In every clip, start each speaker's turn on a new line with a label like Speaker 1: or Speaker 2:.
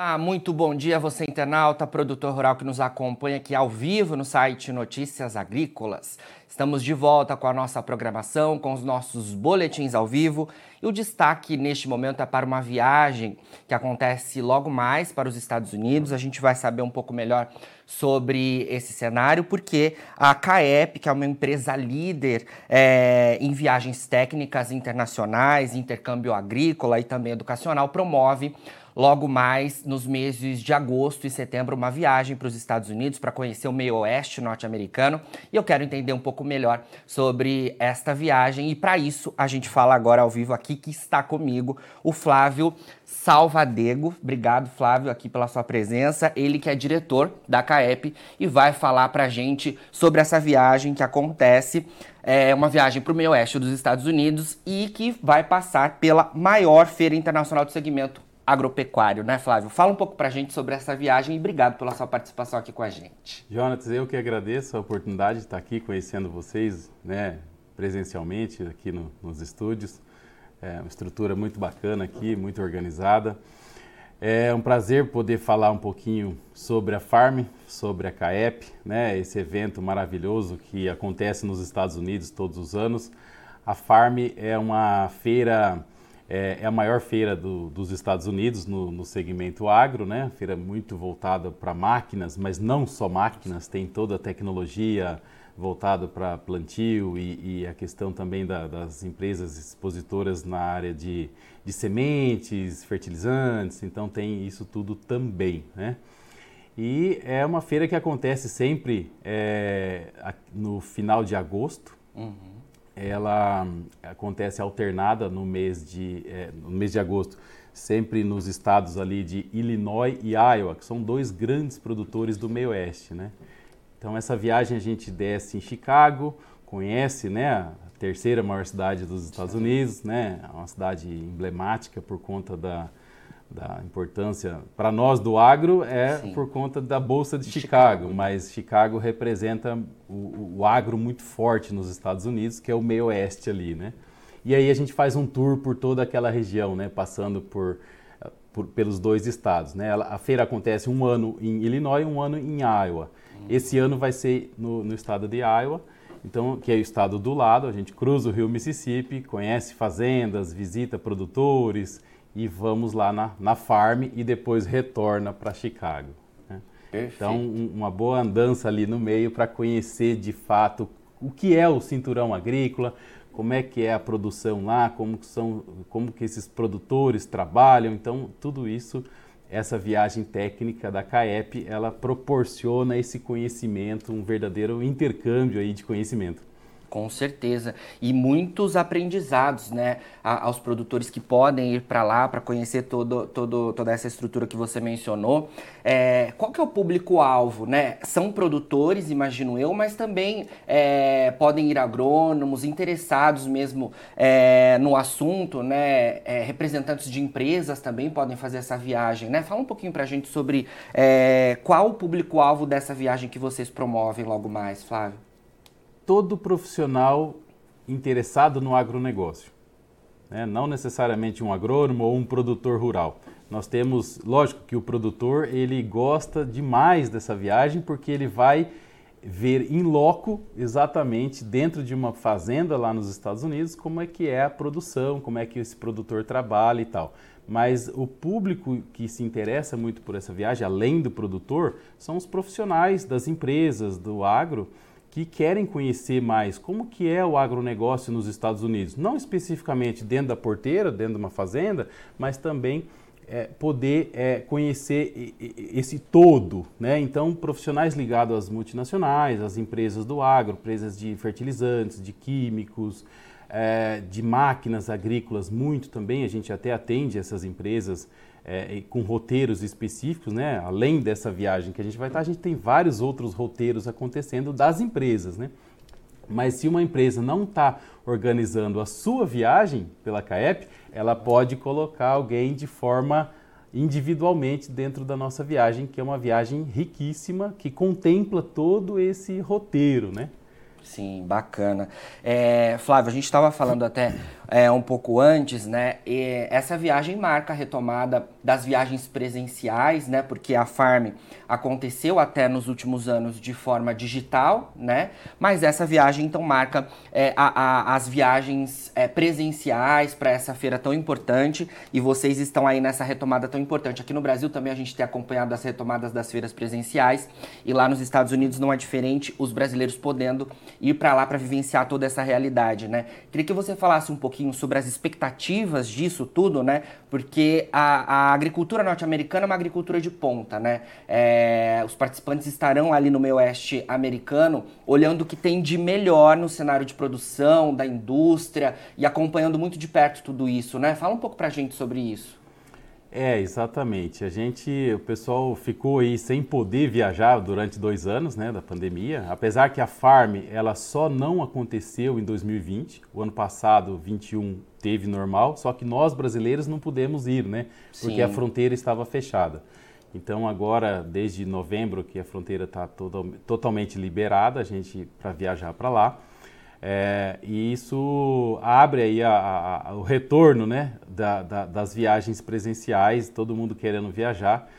Speaker 1: Ah, muito bom dia você internauta, produtor rural que nos acompanha aqui ao vivo no site Notícias Agrícolas. Estamos de volta com a nossa programação, com os nossos boletins ao vivo e o destaque neste momento é para uma viagem que acontece logo mais para os Estados Unidos. A gente vai saber um pouco melhor sobre esse cenário, porque a CAEP, que é uma empresa líder é, em viagens técnicas internacionais, intercâmbio agrícola e também educacional, promove logo mais nos meses de agosto e setembro uma viagem para os Estados Unidos para conhecer o meio oeste norte-americano e eu quero entender um pouco melhor sobre esta viagem e para isso a gente fala agora ao vivo aqui que está comigo o Flávio Salvadego. Obrigado, Flávio, aqui pela sua presença. Ele que é diretor da CAEP e vai falar para a gente sobre essa viagem que acontece. É uma viagem para o meio oeste dos Estados Unidos e que vai passar pela maior feira internacional de segmento agropecuário, né, Flávio? Fala um pouco para a gente sobre essa viagem e obrigado pela sua participação aqui com a gente.
Speaker 2: Jonatas, eu que agradeço a oportunidade de estar aqui conhecendo vocês, né, presencialmente aqui no, nos estúdios. É uma estrutura muito bacana aqui, muito organizada. É um prazer poder falar um pouquinho sobre a Farm, sobre a CAEP, né, esse evento maravilhoso que acontece nos Estados Unidos todos os anos. A Farm é uma feira é, é a maior feira do, dos Estados Unidos no, no, segmento agro, né? Feira muito voltada para máquinas, mas não só máquinas, tem toda a tecnologia voltada para plantio e, e, a questão também da, das empresas expositoras na área de, de sementes, fertilizantes, então tem isso tudo também, né? E é uma feira que acontece sempre é, no final de agosto. Uhum ela acontece alternada no mês de, é, no mês de agosto, sempre nos estados ali de Illinois e Iowa, que são dois grandes produtores do meio oeste, né? Então essa viagem a gente desce em Chicago, conhece, né, a terceira maior cidade dos Estados Unidos, né, é uma cidade emblemática por conta da, da importância para nós do agro é Sim. por conta da bolsa de, de Chicago, Chicago, mas Chicago representa o, o, agro muito forte nos Estados Unidos, que é o meio oeste ali, né? E aí a gente faz um tour por toda aquela região, né? Passando por, por pelos dois estados, né? A feira acontece um ano em Illinois um ano em Iowa. Hum. Esse ano vai ser no, no estado de Iowa. Então, que é o estado do lado, a gente cruza o rio Mississippi, conhece fazendas, visita produtores, e vamos lá na, na farm e depois retorna para Chicago. Né? Então, um, uma boa andança ali no meio para conhecer de fato o que é o cinturão agrícola, como é que é a produção lá, como são, como que esses produtores trabalham. Então, tudo isso, essa viagem técnica da CAEP, ela proporciona esse conhecimento, um verdadeiro intercâmbio aí de conhecimento.
Speaker 1: Com certeza. E muitos aprendizados, né, aos produtores que podem ir para lá para conhecer todo, todo, toda essa estrutura que você mencionou. É, qual que é o público-alvo, né? São produtores, imagino eu, mas também é, podem ir agrônomos, interessados mesmo é, no assunto, né? É, representantes de empresas também podem fazer essa viagem, né? Fala um pouquinho para a gente sobre é, qual o público-alvo dessa viagem que vocês promovem logo mais, Flávio
Speaker 2: todo profissional interessado no agronegócio. Né? Não necessariamente um agrônomo ou um produtor rural. Nós temos, lógico que o produtor ele gosta demais dessa viagem porque ele vai ver em loco exatamente dentro de uma fazenda lá nos Estados Unidos como é que é a produção, como é que esse produtor trabalha e tal. Mas o público que se interessa muito por essa viagem, além do produtor, são os profissionais das empresas do agro que querem conhecer mais como que é o agronegócio nos Estados Unidos, não especificamente dentro da porteira, dentro de uma fazenda, mas também é, poder é, conhecer esse todo, né? Então, profissionais ligados às multinacionais, às empresas do agro, empresas de fertilizantes, de químicos, é, de máquinas agrícolas, muito também. A gente até atende essas empresas é, com roteiros específicos, né? Além dessa viagem que a gente vai estar, a gente tem vários outros roteiros acontecendo das empresas, né? Mas se uma empresa não está organizando a sua viagem pela CAEP, ela pode colocar alguém de forma individualmente dentro da nossa viagem, que é uma viagem riquíssima, que contempla todo esse roteiro, né?
Speaker 1: Sim, bacana. É, Flávio, a gente estava falando até é, um pouco antes, né? E essa viagem marca a retomada das viagens presenciais, né? Porque a Farm aconteceu até nos últimos anos de forma digital, né? Mas essa viagem então marca é, a, a, as viagens é, presenciais para essa feira tão importante e vocês estão aí nessa retomada tão importante. Aqui no Brasil também a gente tem acompanhado as retomadas das feiras presenciais e lá nos Estados Unidos não é diferente, os brasileiros podendo ir para lá para vivenciar toda essa realidade, né? Queria que você falasse um pouquinho sobre as expectativas disso tudo, né? Porque a, a agricultura norte-americana é uma agricultura de ponta, né? É, os participantes estarão ali no meio oeste americano olhando o que tem de melhor no cenário de produção, da indústria e acompanhando muito de perto tudo isso, né? Fala um pouco pra gente sobre isso.
Speaker 2: É, exatamente. A gente, o pessoal ficou aí sem poder viajar durante dois anos, né, da pandemia. Apesar que a Farm, ela só não aconteceu em 2020. O ano passado, 21, teve normal. Só que nós brasileiros não pudemos ir, né, porque Sim. a fronteira estava fechada. Então agora, desde novembro, que a fronteira está totalmente liberada, a gente para viajar para lá. É, e isso abre aí a, a, o retorno né, da, da, das viagens presenciais, todo mundo querendo viajar,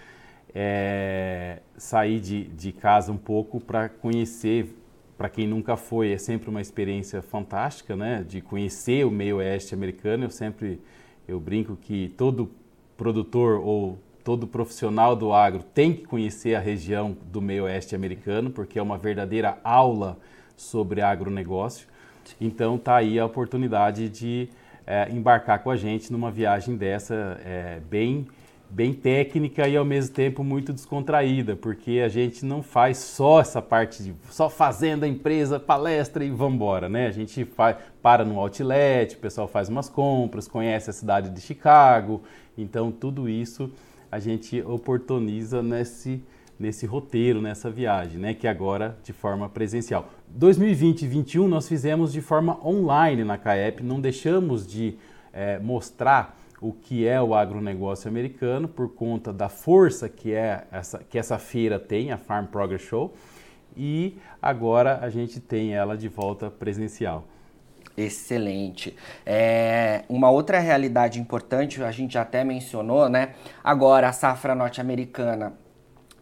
Speaker 2: é, sair de, de casa um pouco para conhecer, para quem nunca foi, é sempre uma experiência fantástica, né, de conhecer o meio oeste americano. Eu sempre eu brinco que todo produtor ou todo profissional do agro tem que conhecer a região do meio oeste americano, porque é uma verdadeira aula sobre agronegócio. Então tá aí a oportunidade de é, embarcar com a gente numa viagem dessa é, bem bem técnica e ao mesmo tempo muito descontraída, porque a gente não faz só essa parte de só fazenda, empresa, palestra e vamos embora, né? A gente faz, para no outlet, o pessoal faz umas compras, conhece a cidade de Chicago, então tudo isso a gente oportuniza nesse nesse roteiro, nessa viagem, né, que agora de forma presencial. 2020 e 2021 nós fizemos de forma online na CAEP, não deixamos de é, mostrar o que é o agronegócio americano por conta da força que, é essa, que essa feira tem, a Farm Progress Show, e agora a gente tem ela de volta presencial.
Speaker 1: Excelente. É, uma outra realidade importante, a gente até mencionou, né? Agora a safra norte-americana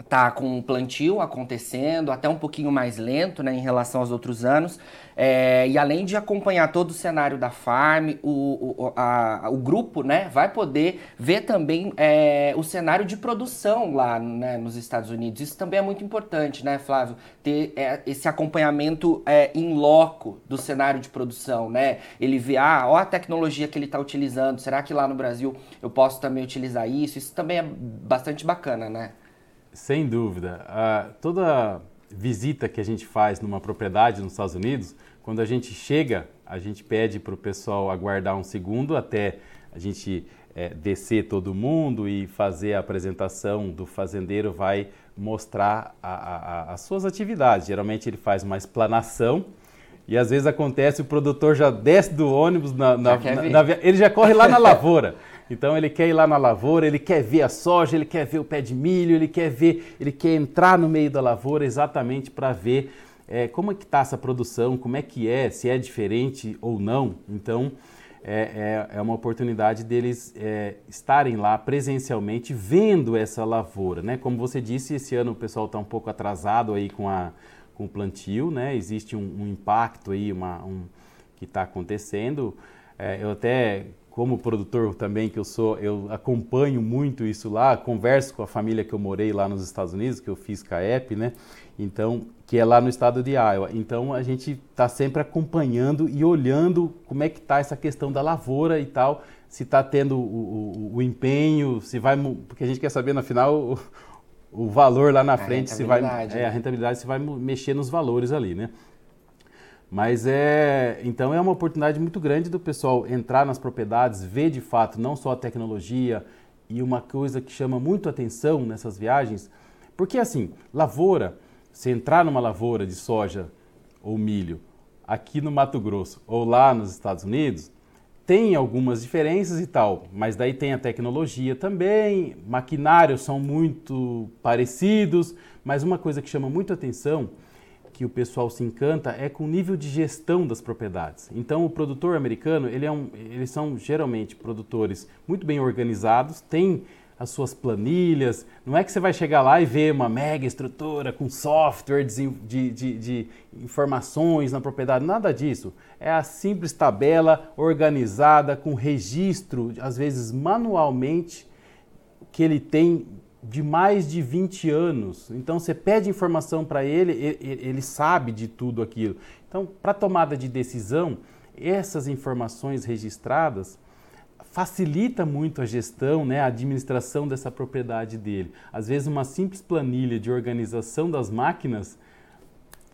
Speaker 1: tá com um plantio acontecendo, até um pouquinho mais lento né, em relação aos outros anos. É, e além de acompanhar todo o cenário da farm, o, o, a, o grupo né, vai poder ver também é, o cenário de produção lá né, nos Estados Unidos. Isso também é muito importante, né, Flávio? Ter é, esse acompanhamento em é, loco do cenário de produção. Né? Ele vê, ah, ó a tecnologia que ele está utilizando, será que lá no Brasil eu posso também utilizar isso? Isso também é bastante bacana, né?
Speaker 2: Sem dúvida. Uh, toda visita que a gente faz numa propriedade nos Estados Unidos, quando a gente chega, a gente pede para o pessoal aguardar um segundo até a gente é, descer todo mundo e fazer a apresentação do fazendeiro vai mostrar a, a, as suas atividades. Geralmente ele faz uma explanação e às vezes acontece o produtor já desce do ônibus, na, na, na, na ele já corre lá na lavoura. Então ele quer ir lá na lavoura, ele quer ver a soja, ele quer ver o pé de milho, ele quer ver, ele quer entrar no meio da lavoura exatamente para ver é, como é que está essa produção, como é que é, se é diferente ou não. Então é, é, é uma oportunidade deles é, estarem lá presencialmente vendo essa lavoura, né? Como você disse, esse ano o pessoal está um pouco atrasado aí com, a, com o plantio, né? Existe um, um impacto aí, uma, um, que está acontecendo. É, eu até como produtor também que eu sou, eu acompanho muito isso lá, converso com a família que eu morei lá nos Estados Unidos, que eu fiz CAEP, né? Então, que é lá no estado de Iowa. Então, a gente está sempre acompanhando e olhando como é que está essa questão da lavoura e tal, se está tendo o, o, o, empenho, se vai, porque a gente quer saber no final o, o valor lá na a frente, se vai, é, a rentabilidade se vai mexer nos valores ali, né? Mas é, então é uma oportunidade muito grande do pessoal entrar nas propriedades, ver de fato não só a tecnologia e uma coisa que chama muito atenção nessas viagens, porque assim, lavoura, se entrar numa lavoura de soja ou milho aqui no Mato Grosso ou lá nos Estados Unidos, tem algumas diferenças e tal, mas daí tem a tecnologia também, maquinários são muito parecidos, mas uma coisa que chama muito atenção que o pessoal se encanta é com o nível de gestão das propriedades. Então, o produtor americano, ele é um, eles são geralmente produtores muito bem organizados, têm as suas planilhas. Não é que você vai chegar lá e ver uma mega estrutura com software de, de, de, de, informações na propriedade, nada disso. É a simples tabela organizada com registro, às vezes manualmente, que ele tem de mais de 20 anos. Então você pede informação para ele, ele sabe de tudo aquilo. Então, para tomada de decisão, essas informações registradas facilita muito a gestão, né, a administração dessa propriedade dele. Às vezes uma simples planilha de organização das máquinas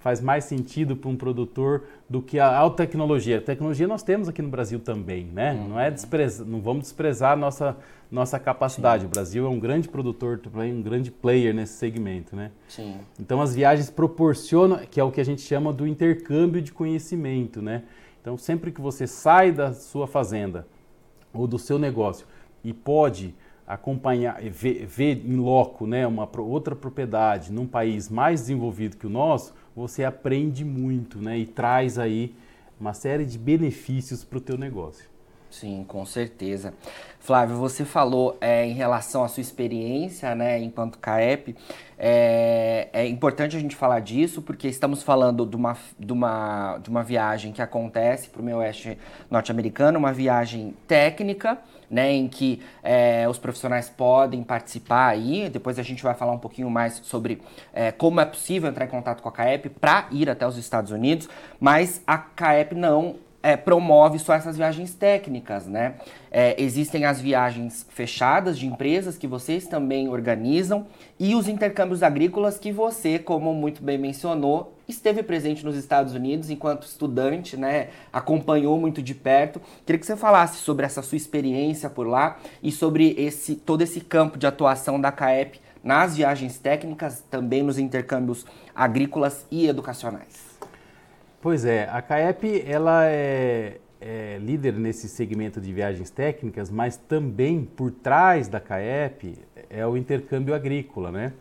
Speaker 2: faz mais sentido para um produtor do que a alta tecnologia. A tecnologia nós temos aqui no Brasil também, né? Uhum. Não é desprezar, não vamos desprezar a nossa nossa capacidade. Sim. O Brasil é um grande produtor, um grande player nesse segmento, né?
Speaker 1: Sim.
Speaker 2: Então as viagens proporcionam, que é o que a gente chama do intercâmbio de conhecimento, né? Então sempre que você sai da sua fazenda ou do seu negócio e pode acompanhar, ver, ver em loco, né, uma outra propriedade num país mais desenvolvido que o nosso, você aprende muito, né? E traz aí uma série de benefícios para o teu negócio.
Speaker 1: Sim, com certeza. Flávio, você falou é, em relação à sua experiência, né, enquanto CAEP. É, é, importante a gente falar disso porque estamos falando de uma, de uma, de uma viagem que acontece para o meio oeste norte-americano, uma viagem técnica, né, em que é, os profissionais podem participar aí. Depois a gente vai falar um pouquinho mais sobre é, como é possível entrar em contato com a CAEP para ir até os Estados Unidos, mas a CAEP não é, promove só essas viagens técnicas, né? É, existem as viagens fechadas de empresas que vocês também organizam e os intercâmbios agrícolas que você, como muito bem mencionou, esteve presente nos Estados Unidos enquanto estudante, né? Acompanhou muito de perto. Queria que você falasse sobre essa sua experiência por lá e sobre esse todo esse campo de atuação da CAEP nas viagens técnicas, também nos intercâmbios agrícolas e educacionais.
Speaker 2: Pois é, a CAEP ela é, é, líder nesse segmento de viagens técnicas, mas também por trás da CAEP é o intercâmbio agrícola, né?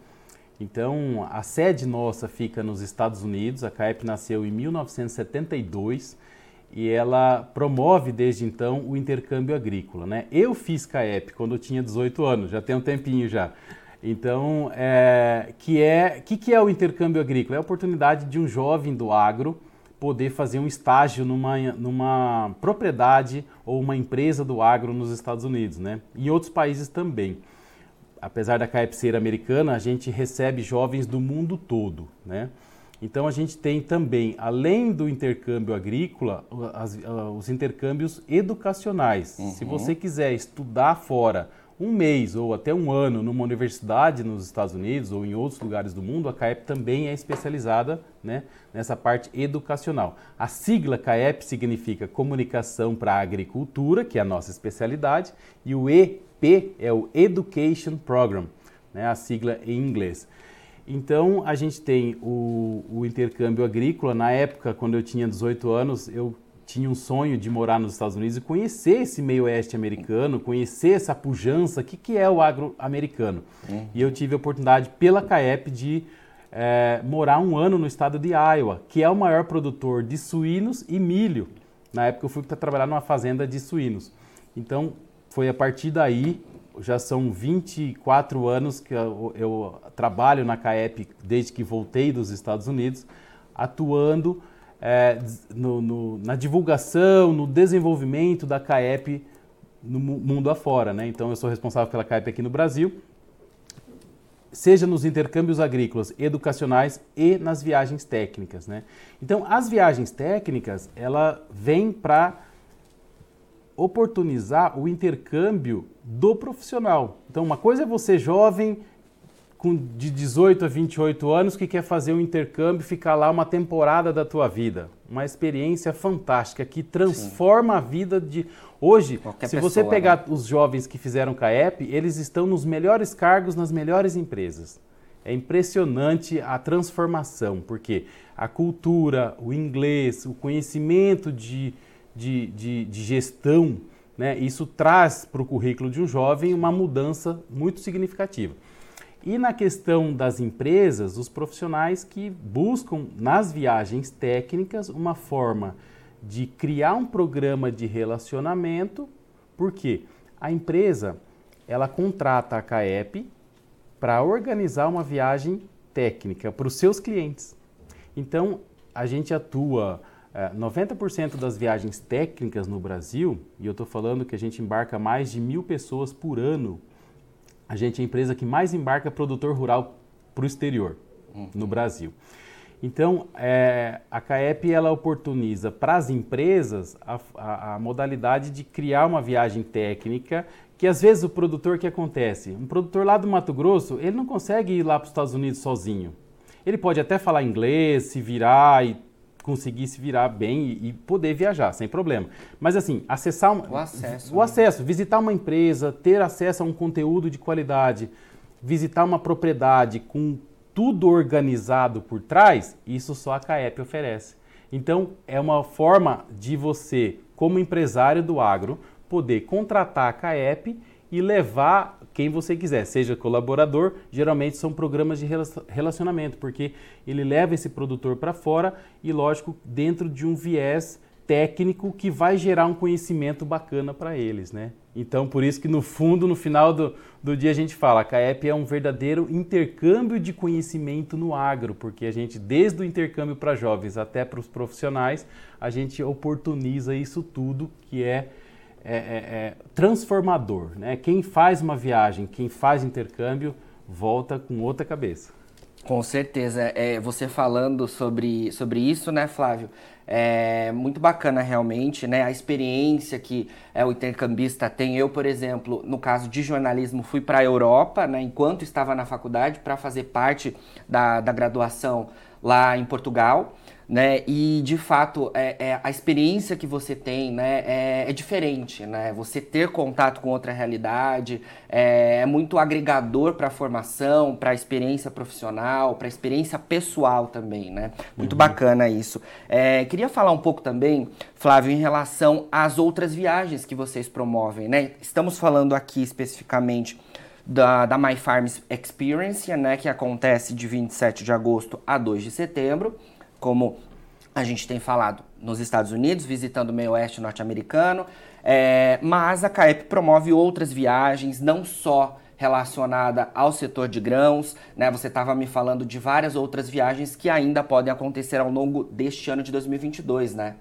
Speaker 2: Então, a sede nossa fica nos Estados Unidos, a CAEP nasceu em 1972 e ela promove desde então o intercâmbio agrícola, né? Eu fiz CAEP quando eu tinha 18 anos, já tem um tempinho já. Então, é, que é, que, que é o intercâmbio agrícola? É a oportunidade de um jovem do agro poder fazer um estágio numa, numa propriedade ou uma empresa do agro nos Estados Unidos, né? Em outros países também. Apesar da CAEP ser americana, a gente recebe jovens do mundo todo, né? Então a gente tem também, além do intercâmbio agrícola, as, os intercâmbios educacionais. Uhum. Se você quiser estudar fora um mês ou até um ano numa universidade nos Estados Unidos ou em outros lugares do mundo, a CAEP também é especializada né, nessa parte educacional. A sigla CAEP significa Comunicação para a Agricultura, que é a nossa especialidade, e o EP é o Education Program, né, a sigla em inglês. Então, a gente tem o, o intercâmbio agrícola. Na época, quando eu tinha 18 anos, eu tinha um sonho de morar nos Estados Unidos e conhecer esse meio oeste americano, conhecer essa pujança, o que, que é o agro americano. Uhum. E eu tive a oportunidade pela CAEP de é, morar um ano no estado de Iowa, que é o maior produtor de suínos e milho. Na época eu fui para trabalhar numa fazenda de suínos. Então foi a partir daí, já são 24 anos que eu, eu trabalho na CAEP desde que voltei dos Estados Unidos, atuando é, no, no, na divulgação, no desenvolvimento da CAEP no mundo afora. Né? Então, eu sou responsável pela CAEP aqui no Brasil, seja nos intercâmbios agrícolas, educacionais e nas viagens técnicas. Né? Então, as viagens técnicas, ela vem para oportunizar o intercâmbio do profissional. Então, uma coisa é você jovem com de 18 a 28 anos que quer fazer um intercâmbio, ficar lá uma temporada da tua vida. Uma experiência fantástica que transforma Sim. a vida de hoje. Qualquer se pessoa, você pegar né? os jovens que fizeram CAEP, eles estão nos melhores cargos nas melhores empresas. É impressionante a transformação, porque a cultura, o inglês, o conhecimento de, de, de, de gestão, né, isso traz para o currículo de um jovem uma mudança muito significativa. E na questão das empresas, os profissionais que buscam nas viagens técnicas uma forma de criar um programa de relacionamento, porque a empresa ela contrata a CAEP para organizar uma viagem técnica para os seus clientes. Então, a gente atua 90% é, das viagens técnicas no Brasil, e eu estou falando que a gente embarca mais de mil pessoas por ano a gente é a empresa que mais embarca produtor rural para o exterior uhum. no Brasil. Então, é, a CAEP ela oportuniza para as empresas a, a, a, modalidade de criar uma viagem técnica que às vezes o produtor que acontece, um produtor lá do Mato Grosso, ele não consegue ir lá para os Estados Unidos sozinho. Ele pode até falar inglês, se virar e conseguir se virar bem e, e, poder viajar sem problema. Mas assim, acessar
Speaker 1: o acesso,
Speaker 2: o né? acesso, visitar uma empresa, ter acesso a um conteúdo de qualidade, visitar uma propriedade com tudo organizado por trás, isso só a CAEP oferece. Então, é uma forma de você, como empresário do agro, poder contratar a CAEP e levar quem você quiser, seja colaborador, geralmente são programas de relacionamento, porque ele leva esse produtor para fora e, lógico, dentro de um viés técnico que vai gerar um conhecimento bacana para eles, né? Então, por isso que no fundo, no final do, do dia a gente fala, a CAEP é um verdadeiro intercâmbio de conhecimento no agro, porque a gente, desde o intercâmbio para jovens até para os profissionais, a gente oportuniza isso tudo que é é, é, é, transformador. Né? Quem faz uma viagem, quem faz intercâmbio, volta com outra cabeça.
Speaker 1: Com certeza. É, você falando sobre, sobre isso, né, Flávio? É muito bacana realmente, né? A experiência que é, o intercambista tem. Eu, por exemplo, no caso de jornalismo, fui para a Europa, né, enquanto estava na faculdade, para fazer parte da, da graduação lá em Portugal né? E de fato é, é, a experiência que você tem, né, é, é, diferente, né? Você ter contato com outra realidade é, é muito agregador para a formação, para a experiência profissional, para a experiência pessoal também, né? Muito uhum. bacana isso. É, queria falar um pouco também, Flávio, em relação às outras viagens que vocês promovem, né? Estamos falando aqui especificamente da, da My Farms Experience, né, que acontece de 27 de agosto a 2 de setembro como a gente tem falado nos Estados Unidos, visitando o meio oeste norte-americano, é, mas a CAEP promove outras viagens, não só relacionada ao setor de grãos, né? Você estava me falando de várias outras viagens que ainda podem acontecer ao longo deste ano de 2022, né?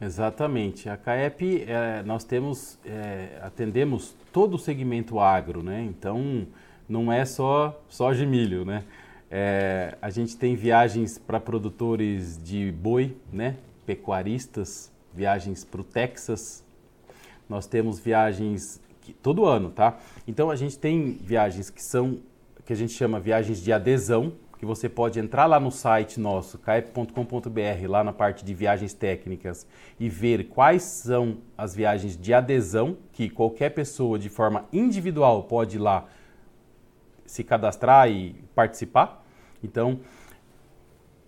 Speaker 2: Exatamente. A CAEP, é, nós temos, é, atendemos todo o segmento agro, né? Então, não é só soja e milho, né? É, a gente tem viagens para produtores de boi, né? pecuaristas, viagens para o Texas. Nós temos viagens que, todo ano, tá? Então a gente tem viagens que são que a gente chama viagens de adesão, que você pode entrar lá no site nosso, caep.com.br, lá na parte de viagens técnicas e ver quais são as viagens de adesão que qualquer pessoa de forma individual pode ir lá se cadastrar e participar. Então,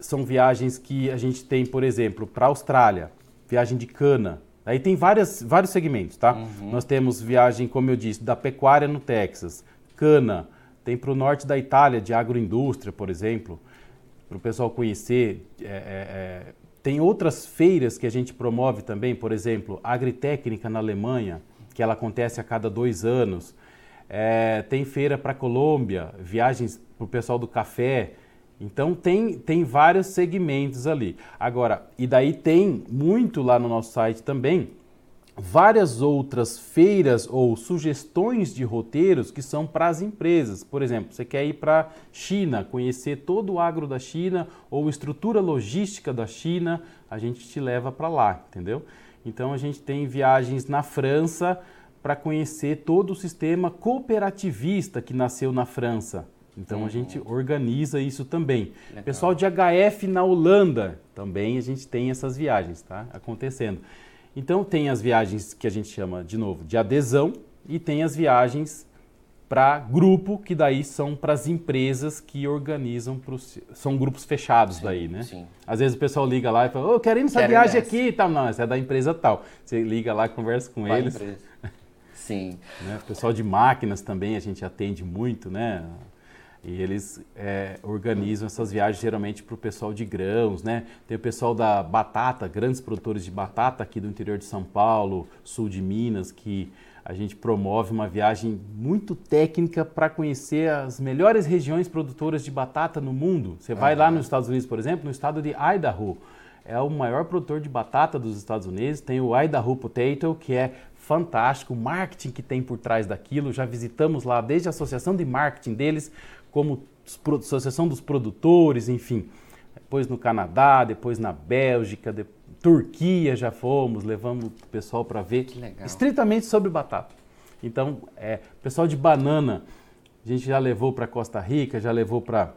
Speaker 2: são viagens que a gente tem, por exemplo, para a Austrália, viagem de cana. Aí tem várias, vários segmentos, tá? Uhum. Nós temos viagem, como eu disse, da pecuária no Texas, cana, tem para o norte da Itália, de agroindústria, por exemplo, para o pessoal conhecer. É, é, é, tem outras feiras que a gente promove também, por exemplo, Agritécnica na Alemanha, que ela acontece a cada dois anos. É, tem feira para Colômbia, viagens para o pessoal do café. Então tem, tem vários segmentos ali. Agora, e daí tem muito lá no nosso site também várias outras feiras ou sugestões de roteiros que são para as empresas. Por exemplo, você quer ir para China, conhecer todo o agro da China ou estrutura logística da China, a gente te leva para lá, entendeu? Então a gente tem viagens na França para conhecer todo o sistema cooperativista que nasceu na França. Então uhum. a gente organiza isso também. Legal. Pessoal de HF na Holanda, também a gente tem essas viagens, tá? Acontecendo. Então tem as viagens que a gente chama, de novo, de adesão e tem as viagens para grupo, que daí são para as empresas que organizam, pros, são grupos fechados sim, daí, né? Sim. Às vezes o pessoal liga lá e fala, ô, oh, quero ir nessa viagem aqui e tal. Não, essa é da empresa tal. Você liga lá, conversa com Vai eles.
Speaker 1: Sim.
Speaker 2: Né? O pessoal de máquinas também a gente atende muito, né? E eles é, organizam essas viagens geralmente para o pessoal de grãos, né? Tem o pessoal da batata, grandes produtores de batata aqui do interior de São Paulo, sul de Minas, que a gente promove uma viagem muito técnica para conhecer as melhores regiões produtoras de batata no mundo. Você vai lá nos Estados Unidos, por exemplo, no estado de Idaho. É o maior produtor de batata dos Estados Unidos. Tem o Idaho Potato, que é fantástico, o marketing que tem por trás daquilo. Já visitamos lá desde a associação de marketing deles, como associação dos produtores, enfim. Depois no Canadá, depois na Bélgica, de... Turquia já fomos, levamos o pessoal para ver estritamente sobre batata. Então, é, pessoal de banana, a gente já levou para Costa Rica, já levou para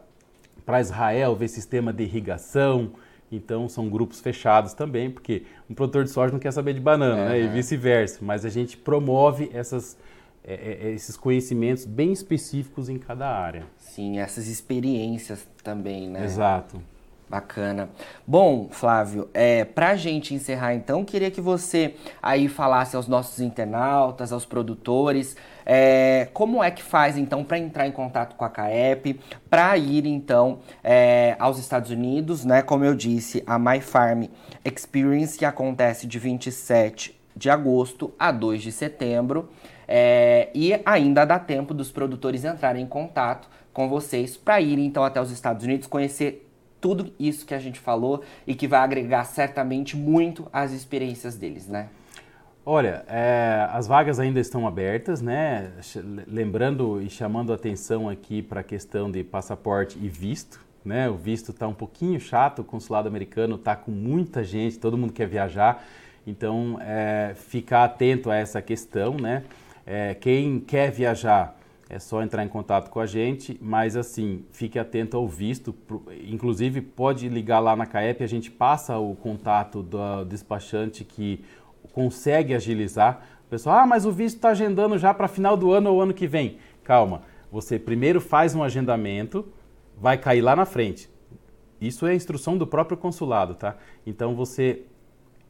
Speaker 2: Israel ver sistema de irrigação. Então, são grupos fechados também, porque um produtor de soja não quer saber de banana, é. né? E vice-versa. Mas a gente promove essas, é, é, é, esses conhecimentos bem específicos em cada área.
Speaker 1: Sim, essas experiências também, né?
Speaker 2: Exato.
Speaker 1: Bacana. Bom, Flávio, é, para a gente encerrar então, queria que você aí falasse aos nossos internautas, aos produtores, é, como é que faz então para entrar em contato com a CAEP, para ir então é, aos Estados Unidos, né? Como eu disse, a My Farm Experience que acontece de 27 de agosto a 2 de setembro. É, e ainda dá tempo dos produtores entrarem em contato com vocês para irem então até os Estados Unidos conhecer tudo isso que a gente falou e que vai agregar certamente muito às experiências deles, né?
Speaker 2: Olha, é, as vagas ainda estão abertas, né? Lembrando e chamando atenção aqui para a questão de passaporte e visto, né? O visto está um pouquinho chato, o consulado americano está com muita gente, todo mundo quer viajar, então é, ficar atento a essa questão, né? É, quem quer viajar é só entrar em contato com a gente, mas assim, fique atento ao visto, inclusive pode ligar lá na CAEP, a gente passa o contato do despachante que consegue agilizar. O pessoal, ah, mas o visto está agendando já para final do ano ou ano que vem. Calma, você primeiro faz um agendamento, vai cair lá na frente. Isso é instrução do próprio consulado, tá? Então você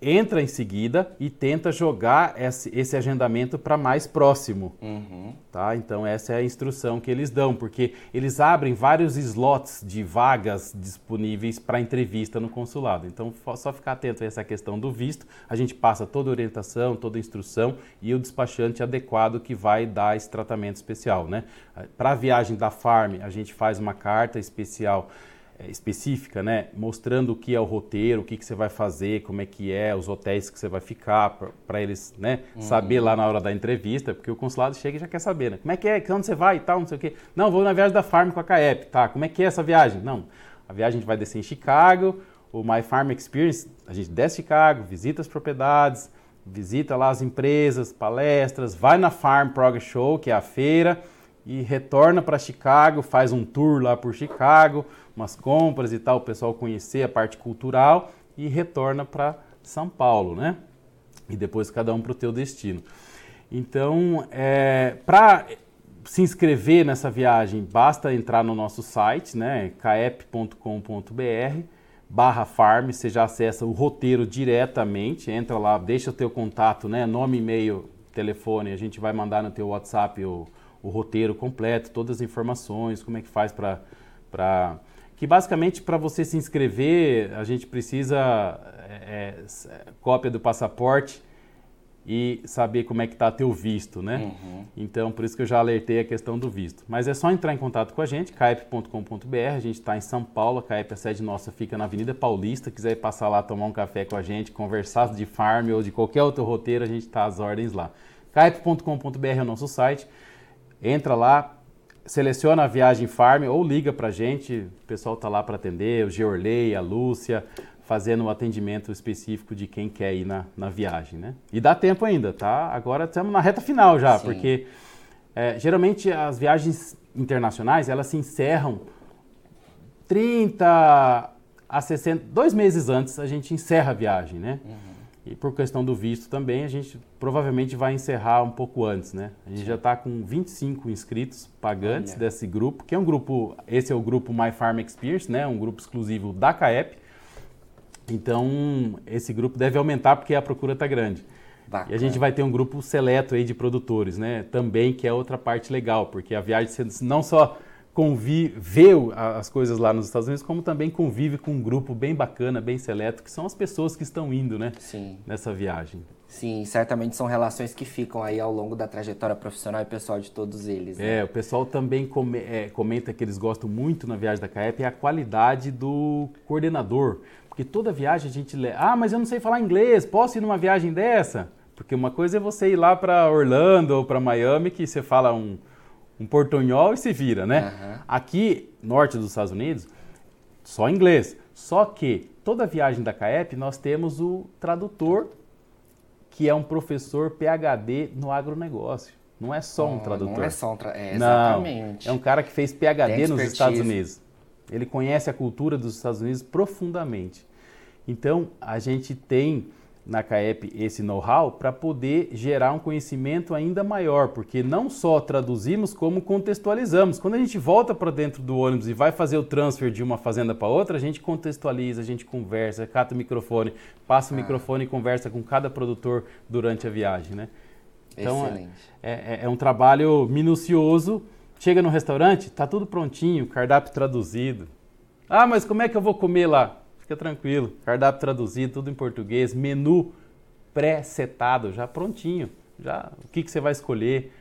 Speaker 2: entra em seguida e tenta jogar esse, esse agendamento para mais próximo. Uhum. Tá? Então, essa é a instrução que eles dão, porque eles abrem vários slots de vagas disponíveis para entrevista no consulado. Então, só ficar atento a essa questão do visto. A gente passa toda a orientação, toda a instrução e o despachante adequado que vai dar esse tratamento especial. Né? Para a viagem da Farm, a gente faz uma carta especial específica, né? Mostrando o que é o roteiro, o que, que você vai fazer, como é que é, os hotéis que você vai ficar, para eles, né? Uhum. Saber lá na hora da entrevista, porque o consulado chega e já quer saber, né? Como é que é, onde você vai e tal, não sei o quê. Não, vou na viagem da Farm com a CAEP, tá? Como é que é essa viagem? Não, a viagem a gente vai descer em Chicago, o My Farm Experience, a gente desce em Chicago, visita as propriedades, visita lá as empresas, palestras, vai na Farm Progress Show, que é a feira, e retorna para Chicago, faz um tour lá por Chicago, umas compras e tal, o pessoal conhecer a parte cultural e retorna para São Paulo, né? E depois cada um para o teu destino. Então, é, para se inscrever nessa viagem, basta entrar no nosso site, né, caep.com.br barra farm, você já acessa o roteiro diretamente, entra lá, deixa o teu contato, né, nome, e-mail, telefone, a gente vai mandar no teu WhatsApp o, o roteiro completo, todas as informações, como é que faz para... Que basicamente para você se inscrever, a gente precisa é, é, cópia do passaporte e saber como é que está teu visto, né? Uhum. Então, por isso que eu já alertei a questão do visto. Mas é só entrar em contato com a gente, caep.com.br, a gente está em São Paulo, a Caep, a sede nossa, fica na Avenida Paulista, quiser passar lá, tomar um café com a gente, conversar de farm ou de qualquer outro roteiro, a gente está às ordens lá. caep.com.br é o nosso site. Entra lá, seleciona a viagem farm ou liga para a gente, o pessoal está lá para atender, o Georley, a Lúcia, fazendo o um atendimento específico de quem quer ir na, na viagem, né? E dá tempo ainda, tá? Agora estamos na reta final já, Sim. porque é, geralmente as viagens internacionais, elas se encerram 30 a 60, dois meses antes a gente encerra a viagem, né? Uhum. E por questão do visto também, a gente provavelmente vai encerrar um pouco antes, né? A gente já está com 25 inscritos pagantes Olha. desse grupo, que é um grupo, esse é o grupo My Farm Experience, né? Um grupo exclusivo da CAEP. Então, esse grupo deve aumentar porque a procura está grande. Bacana. E a gente vai ter um grupo seleto aí de produtores, né? Também, que é outra parte legal, porque a viagem não só convive, vê as coisas lá nos Estados Unidos, como também convive com um grupo bem bacana, bem seleto, que são as pessoas que estão indo, né?
Speaker 1: Sim.
Speaker 2: Nessa viagem.
Speaker 1: Sim, certamente são relações que ficam aí ao longo da trajetória profissional e pessoal de todos eles.
Speaker 2: Né? É, o pessoal também come, é, comenta que eles gostam muito na viagem da CAEP é a qualidade do coordenador. Porque toda viagem a gente lê, ah, mas eu não sei falar inglês, posso ir numa viagem dessa? Porque uma coisa é você ir lá para Orlando ou para Miami, que você fala um, um portunhol e se vira, né? Uhum. Aqui, norte dos Estados Unidos, só inglês. Só que toda viagem da CAEP nós temos o tradutor, que é um professor PhD no agronegócio. Não é só um tradutor.
Speaker 1: Não é só um tradutor. É, exatamente.
Speaker 2: Não, é um cara que fez PhD nos Estados Unidos. Ele conhece a cultura dos Estados Unidos profundamente. Então, a gente tem na CAEP esse know-how para poder gerar um conhecimento ainda maior, porque não só traduzimos, como contextualizamos. Quando a gente volta para dentro do ônibus e vai fazer o transfer de uma fazenda para outra, a gente contextualiza, a gente conversa, cata o microfone, passa o ah. microfone e conversa com cada produtor durante a viagem, né? Então, Excelente. É, é, é um trabalho minucioso. Chega no restaurante, tá tudo prontinho, cardápio traduzido. Ah, mas como é que eu vou comer lá? Fica tranquilo, cardápio traduzido, tudo em português, menu pré-setado, já prontinho, já o que, que você vai escolher.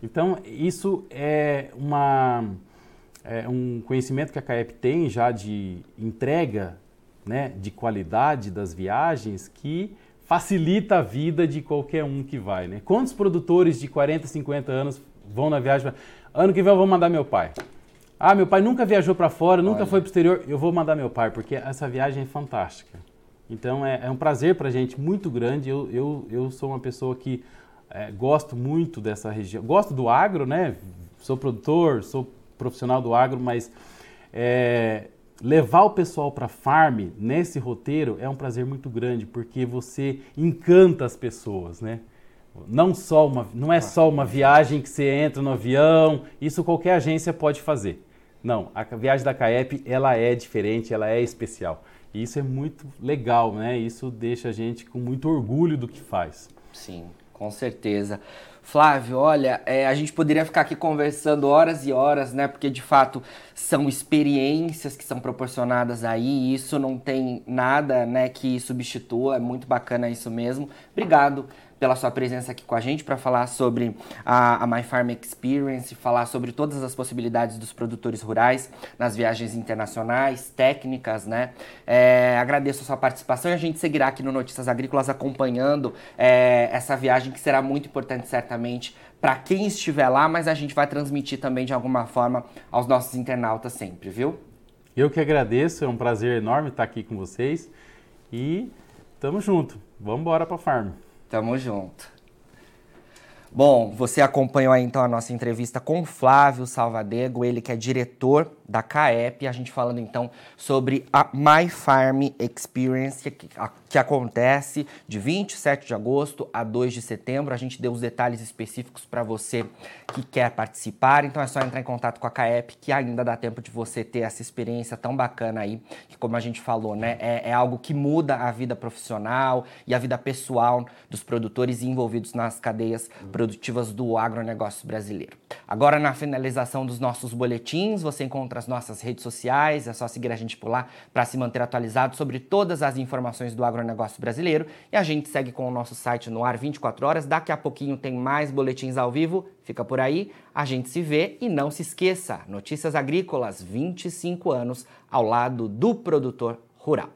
Speaker 2: Então, isso é, uma, é um conhecimento que a CAEP tem já de entrega né, de qualidade das viagens que facilita a vida de qualquer um que vai. Né? Quantos produtores de 40, 50 anos vão na viagem? Ano que vem eu vou mandar meu pai. Ah, meu pai nunca viajou para fora, nunca Olha. foi para o exterior. Eu vou mandar meu pai, porque essa viagem é fantástica. Então é, é um prazer para a gente muito grande. Eu, eu, eu sou uma pessoa que é, gosto muito dessa região. Gosto do agro, né? Sou produtor, sou profissional do agro, mas é, levar o pessoal para farm nesse roteiro é um prazer muito grande, porque você encanta as pessoas, né? Não, só uma, não é só uma viagem que você entra no avião, isso qualquer agência pode fazer. Não, a viagem da CAEP ela é diferente, ela é especial. E isso é muito legal, né? Isso deixa a gente com muito orgulho do que faz.
Speaker 1: Sim, com certeza. Flávio, olha, é, a gente poderia ficar aqui conversando horas e horas, né? Porque de fato são experiências que são proporcionadas aí, e isso não tem nada, né, que substitua, é muito bacana isso mesmo. Obrigado pela sua presença aqui com a gente para falar sobre a, a My Farm Experience, falar sobre todas as possibilidades dos produtores rurais nas viagens internacionais, técnicas, né? É, agradeço a sua participação e a gente seguirá aqui no Notícias Agrícolas acompanhando é, essa viagem que será muito importante certamente para quem estiver lá, mas a gente vai transmitir também de alguma forma aos nossos internautas sempre, viu?
Speaker 2: Eu que agradeço, é um prazer enorme estar aqui com vocês e tamo junto. Vamos embora para farm.
Speaker 1: Tamo junto. Bom, você acompanhou aí então a nossa entrevista com Flávio Salvadego, ele que é diretor da CAEP, a gente falando então sobre a My Farm Experience, que, a, que acontece de 27 de agosto a 2 de setembro. A gente deu os detalhes específicos para você que quer participar, então é só entrar em contato com a CAEP, que ainda dá tempo de você ter essa experiência tão bacana aí, que como a gente falou, né, é, é algo que muda a vida profissional e a vida pessoal dos produtores envolvidos nas cadeias produtivas do agronegócio brasileiro. Agora, na finalização dos nossos boletins, você encontra as nossas redes sociais, é só seguir a gente por lá para se manter atualizado sobre todas as informações do agronegócio brasileiro. E a gente segue com o nosso site no ar 24 horas. Daqui a pouquinho tem mais boletins ao vivo. Fica por aí, a gente se vê e não se esqueça: Notícias Agrícolas, 25 anos ao lado do produtor rural.